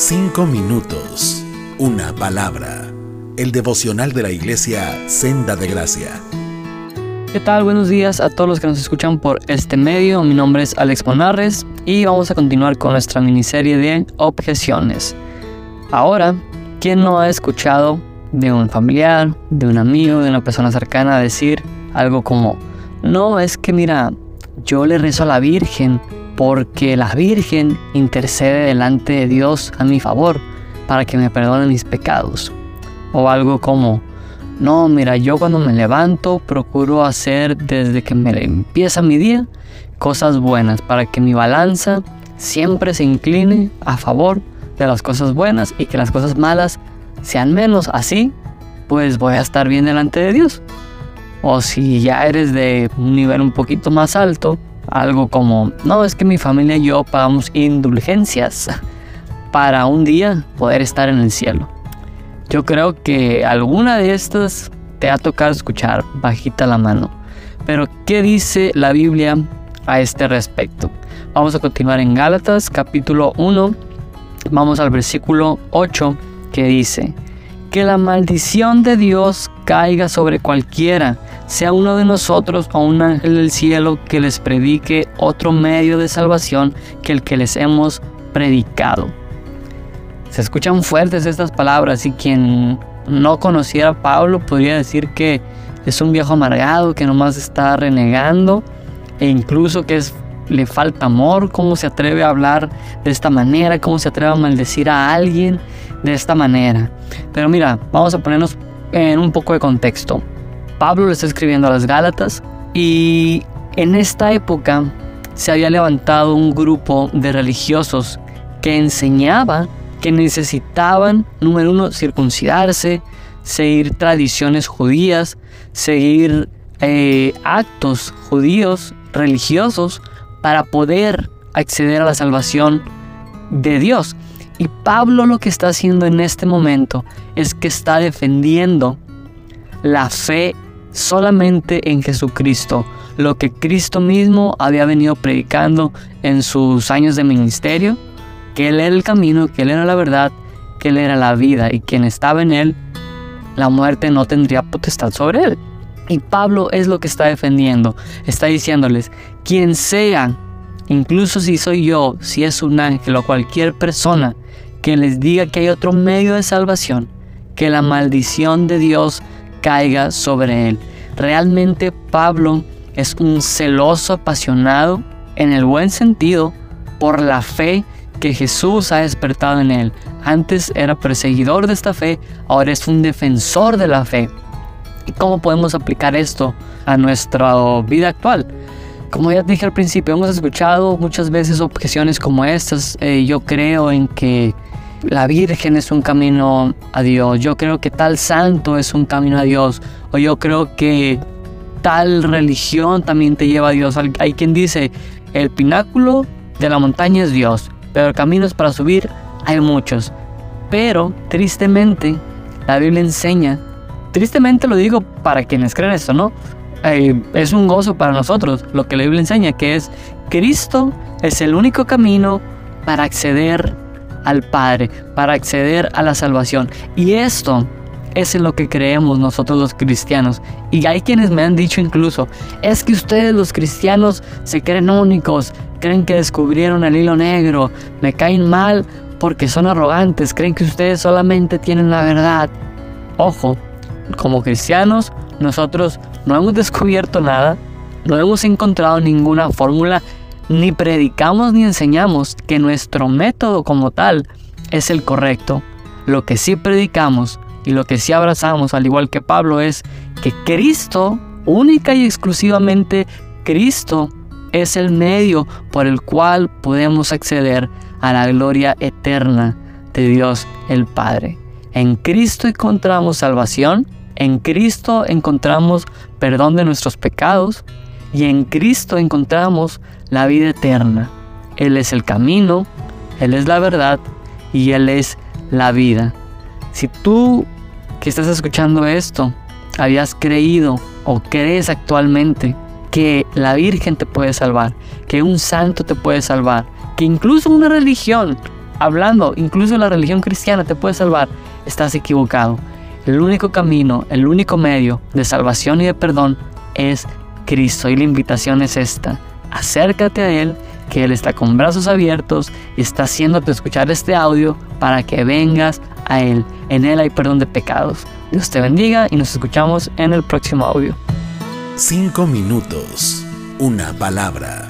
Cinco minutos. Una palabra. El devocional de la iglesia Senda de Gracia. ¿Qué tal? Buenos días a todos los que nos escuchan por este medio. Mi nombre es Alex Monarres y vamos a continuar con nuestra miniserie de objeciones. Ahora, ¿quién no ha escuchado de un familiar, de un amigo, de una persona cercana decir algo como, no, es que mira, yo le rezo a la Virgen porque la Virgen intercede delante de Dios a mi favor para que me perdone mis pecados. O algo como, no, mira, yo cuando me levanto procuro hacer desde que me empieza mi día cosas buenas para que mi balanza siempre se incline a favor de las cosas buenas y que las cosas malas sean menos. Así, pues voy a estar bien delante de Dios. O si ya eres de un nivel un poquito más alto, algo como, no, es que mi familia y yo pagamos indulgencias para un día poder estar en el cielo. Yo creo que alguna de estas te ha tocado escuchar bajita la mano. Pero, ¿qué dice la Biblia a este respecto? Vamos a continuar en Gálatas capítulo 1. Vamos al versículo 8 que dice, que la maldición de Dios caiga sobre cualquiera sea uno de nosotros o un ángel del cielo que les predique otro medio de salvación que el que les hemos predicado. Se escuchan fuertes estas palabras y quien no conociera a Pablo podría decir que es un viejo amargado que nomás está renegando e incluso que le falta amor, cómo se atreve a hablar de esta manera, cómo se atreve a maldecir a alguien de esta manera. Pero mira, vamos a ponernos en un poco de contexto. Pablo le está escribiendo a las Gálatas y en esta época se había levantado un grupo de religiosos que enseñaba que necesitaban, número uno, circuncidarse, seguir tradiciones judías, seguir eh, actos judíos religiosos para poder acceder a la salvación de Dios. Y Pablo lo que está haciendo en este momento es que está defendiendo la fe solamente en Jesucristo, lo que Cristo mismo había venido predicando en sus años de ministerio, que Él era el camino, que Él era la verdad, que Él era la vida y quien estaba en Él, la muerte no tendría potestad sobre Él. Y Pablo es lo que está defendiendo, está diciéndoles, quien sea, incluso si soy yo, si es un ángel o cualquier persona, que les diga que hay otro medio de salvación, que la maldición de Dios caiga sobre él. Realmente Pablo es un celoso apasionado en el buen sentido por la fe que Jesús ha despertado en él. Antes era perseguidor de esta fe, ahora es un defensor de la fe. ¿Y cómo podemos aplicar esto a nuestra vida actual? Como ya dije al principio, hemos escuchado muchas veces objeciones como estas. Eh, yo creo en que la Virgen es un camino a Dios, yo creo que tal santo es un camino a Dios, o yo creo que tal religión también te lleva a Dios. Hay quien dice, el pináculo de la montaña es Dios, pero caminos para subir hay muchos. Pero, tristemente, la Biblia enseña, tristemente lo digo para quienes creen esto, ¿no? Eh, es un gozo para nosotros lo que la Biblia enseña, que es Cristo es el único camino para acceder al Padre, para acceder a la salvación. Y esto es en lo que creemos nosotros los cristianos. Y hay quienes me han dicho incluso, es que ustedes los cristianos se creen únicos, creen que descubrieron el hilo negro, me caen mal porque son arrogantes, creen que ustedes solamente tienen la verdad. Ojo, como cristianos nosotros no hemos descubierto nada, no hemos encontrado ninguna fórmula ni predicamos ni enseñamos que nuestro método como tal es el correcto. Lo que sí predicamos y lo que sí abrazamos, al igual que Pablo, es que Cristo, única y exclusivamente Cristo, es el medio por el cual podemos acceder a la gloria eterna de Dios el Padre. En Cristo encontramos salvación, en Cristo encontramos perdón de nuestros pecados, y en Cristo encontramos la vida eterna. Él es el camino, Él es la verdad y Él es la vida. Si tú que estás escuchando esto habías creído o crees actualmente que la Virgen te puede salvar, que un santo te puede salvar, que incluso una religión hablando, incluso la religión cristiana te puede salvar, estás equivocado. El único camino, el único medio de salvación y de perdón es Cristo y la invitación es esta. Acércate a Él, que Él está con brazos abiertos y está haciéndote escuchar este audio para que vengas a Él. En Él hay perdón de pecados. Dios te bendiga y nos escuchamos en el próximo audio. Cinco minutos, una palabra.